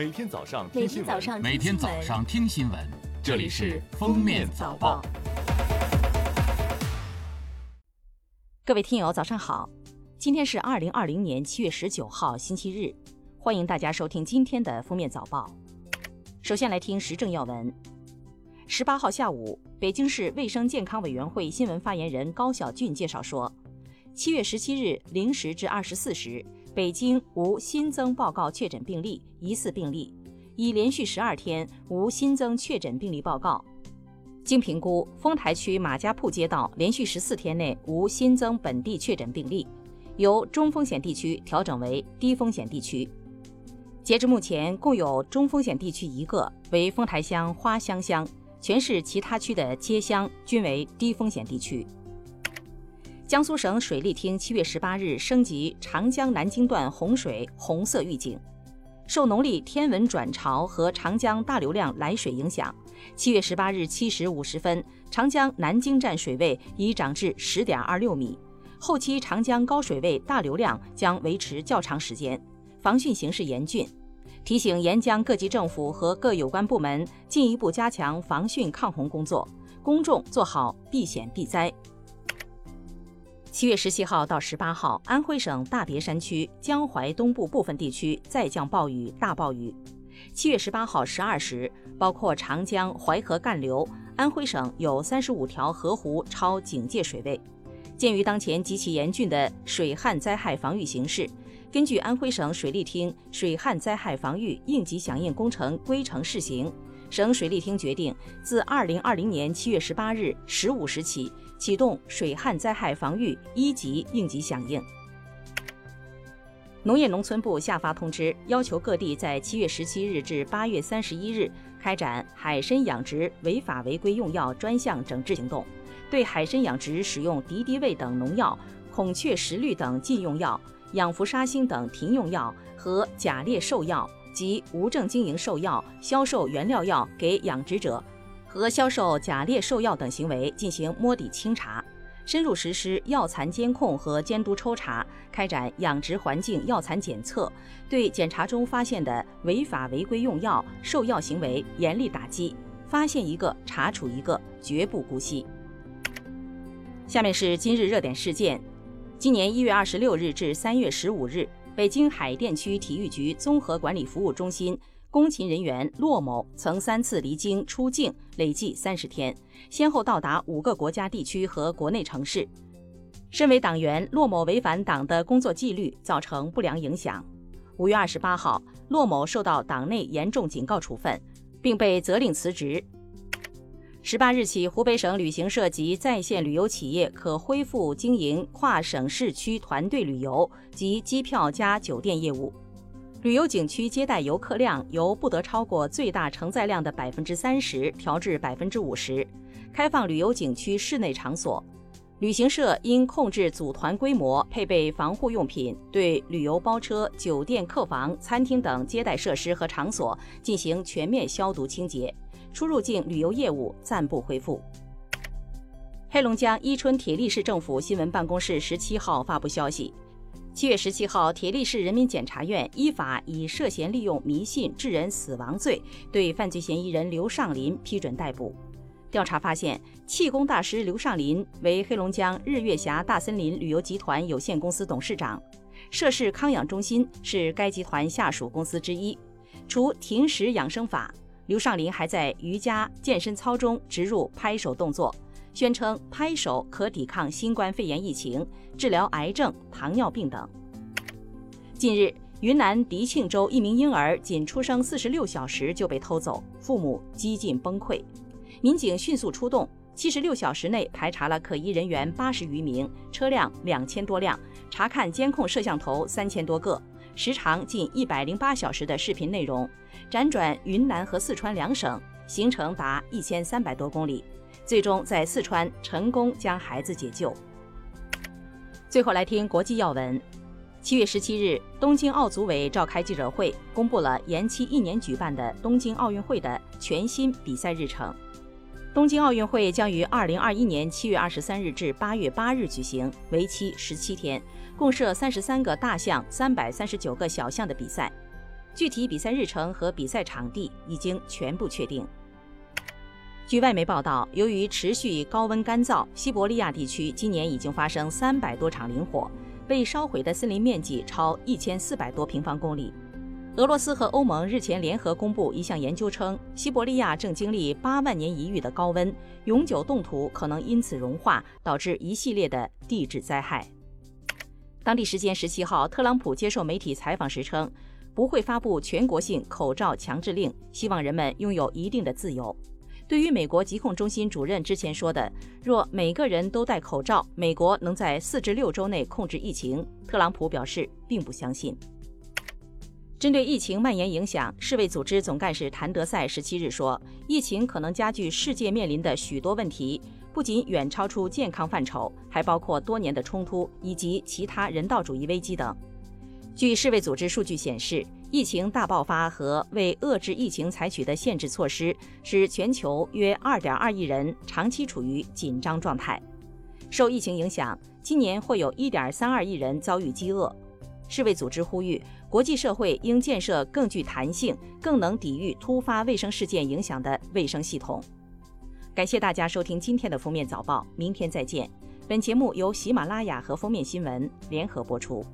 每天早上每听新闻，天早上每天早上听新闻，这里是《封面早报》。各位听友，早上好！今天是二零二零年七月十九号，星期日，欢迎大家收听今天的《封面早报》。首先来听时政要闻。十八号下午，北京市卫生健康委员会新闻发言人高晓俊介绍说，七月十七日零时至二十四时，北京无新增报告确诊病例、疑似病例，已连续十二天无新增确诊病例报告。经评估，丰台区马家铺街道连续十四天内无新增本地确诊病例，由中风险地区调整为低风险地区。截至目前，共有中风险地区一个，为丰台乡花乡乡，全市其他区的街乡均为低风险地区。江苏省水利厅七月十八日升级长江南京段洪水红色预警，受农历天文转潮和长江大流量来水影响，七月十八日七时五十分，长江南京站水位已涨至十点二六米，后期长江高水位大流量将维持较长时间，防汛形势严峻，提醒沿江各级政府和各有关部门进一步加强防汛抗洪工作，公众做好避险避灾。七月十七号到十八号，安徽省大别山区江淮东部部分地区再降暴雨、大暴雨。七月十八号十二时，包括长江、淮河干流，安徽省有三十五条河湖超警戒水位。鉴于当前极其严峻的水旱灾害防御形势，根据安徽省水利厅水旱灾害防御应急响应工程规程试行，省水利厅决定自二零二零年七月十八日十五时起。启动水旱灾害防御一级应急响应。农业农村部下发通知，要求各地在七月十七日至八月三十一日开展海参养殖违法违规用药专项整治行动，对海参养殖使用敌敌畏等农药、孔雀石绿等禁用药、氧氟沙星等停用药和甲裂兽药及无证经营兽药、销售原料药给养殖者。和销售假劣兽药等行为进行摸底清查，深入实施药残监控和监督抽查，开展养殖环境药残检测，对检查中发现的违法违规用药、兽药行为严厉打击，发现一个查处一个，绝不姑息。下面是今日热点事件：今年一月二十六日至三月十五日，北京海淀区体育局综合管理服务中心。工勤人员骆某曾三次离京出境，累计三十天，先后到达五个国家地区和国内城市。身为党员，骆某违反党的工作纪律，造成不良影响。五月二十八号，骆某受到党内严重警告处分，并被责令辞职。十八日起，湖北省旅行社及在线旅游企业可恢复经营跨省市区团队旅游及机票加酒店业务。旅游景区接待游客量由不得超过最大承载量的百分之三十调至百分之五十。开放旅游景区室内场所，旅行社应控制组团规模，配备防护用品，对旅游包车、酒店客房、餐厅等接待设施和场所进行全面消毒清洁。出入境旅游业务暂不恢复。黑龙江伊春铁力市政府新闻办公室十七号发布消息。七月十七号，铁力市人民检察院依法以涉嫌利用迷信致人死亡罪，对犯罪嫌疑人刘尚林批准逮捕。调查发现，气功大师刘尚林为黑龙江日月峡大森林旅游集团有限公司董事长，涉事康养中心是该集团下属公司之一。除停食养生法，刘尚林还在瑜伽、健身操中植入拍手动作。宣称拍手可抵抗新冠肺炎疫情、治疗癌症、糖尿病等。近日，云南迪庆州一名婴儿仅出生四十六小时就被偷走，父母几近崩溃。民警迅速出动，七十六小时内排查了可疑人员八十余名，车辆两千多辆，查看监控摄像头三千多个，时长近一百零八小时的视频内容，辗转云南和四川两省，行程达一千三百多公里。最终在四川成功将孩子解救。最后来听国际要闻。七月十七日，东京奥组委召开记者会，公布了延期一年举办的东京奥运会的全新比赛日程。东京奥运会将于二零二一年七月二十三日至八月八日举行，为期十七天，共设三十三个大项、三百三十九个小项的比赛。具体比赛日程和比赛场地已经全部确定。据外媒报道，由于持续高温干燥，西伯利亚地区今年已经发生三百多场林火，被烧毁的森林面积超一千四百多平方公里。俄罗斯和欧盟日前联合公布一项研究称，西伯利亚正经历八万年一遇的高温，永久冻土可能因此融化，导致一系列的地质灾害。当地时间十七号，特朗普接受媒体采访时称，不会发布全国性口罩强制令，希望人们拥有一定的自由。对于美国疾控中心主任之前说的，若每个人都戴口罩，美国能在四至六周内控制疫情，特朗普表示并不相信。针对疫情蔓延影响，世卫组织总干事谭德赛十七日说，疫情可能加剧世界面临的许多问题，不仅远超出健康范畴，还包括多年的冲突以及其他人道主义危机等。据世卫组织数据显示，疫情大爆发和为遏制疫情采取的限制措施，使全球约2.2亿人长期处于紧张状态。受疫情影响，今年会有1.32亿人遭遇饥饿。世卫组织呼吁国际社会应建设更具弹性、更能抵御突发卫生事件影响的卫生系统。感谢大家收听今天的封面早报，明天再见。本节目由喜马拉雅和封面新闻联合播出。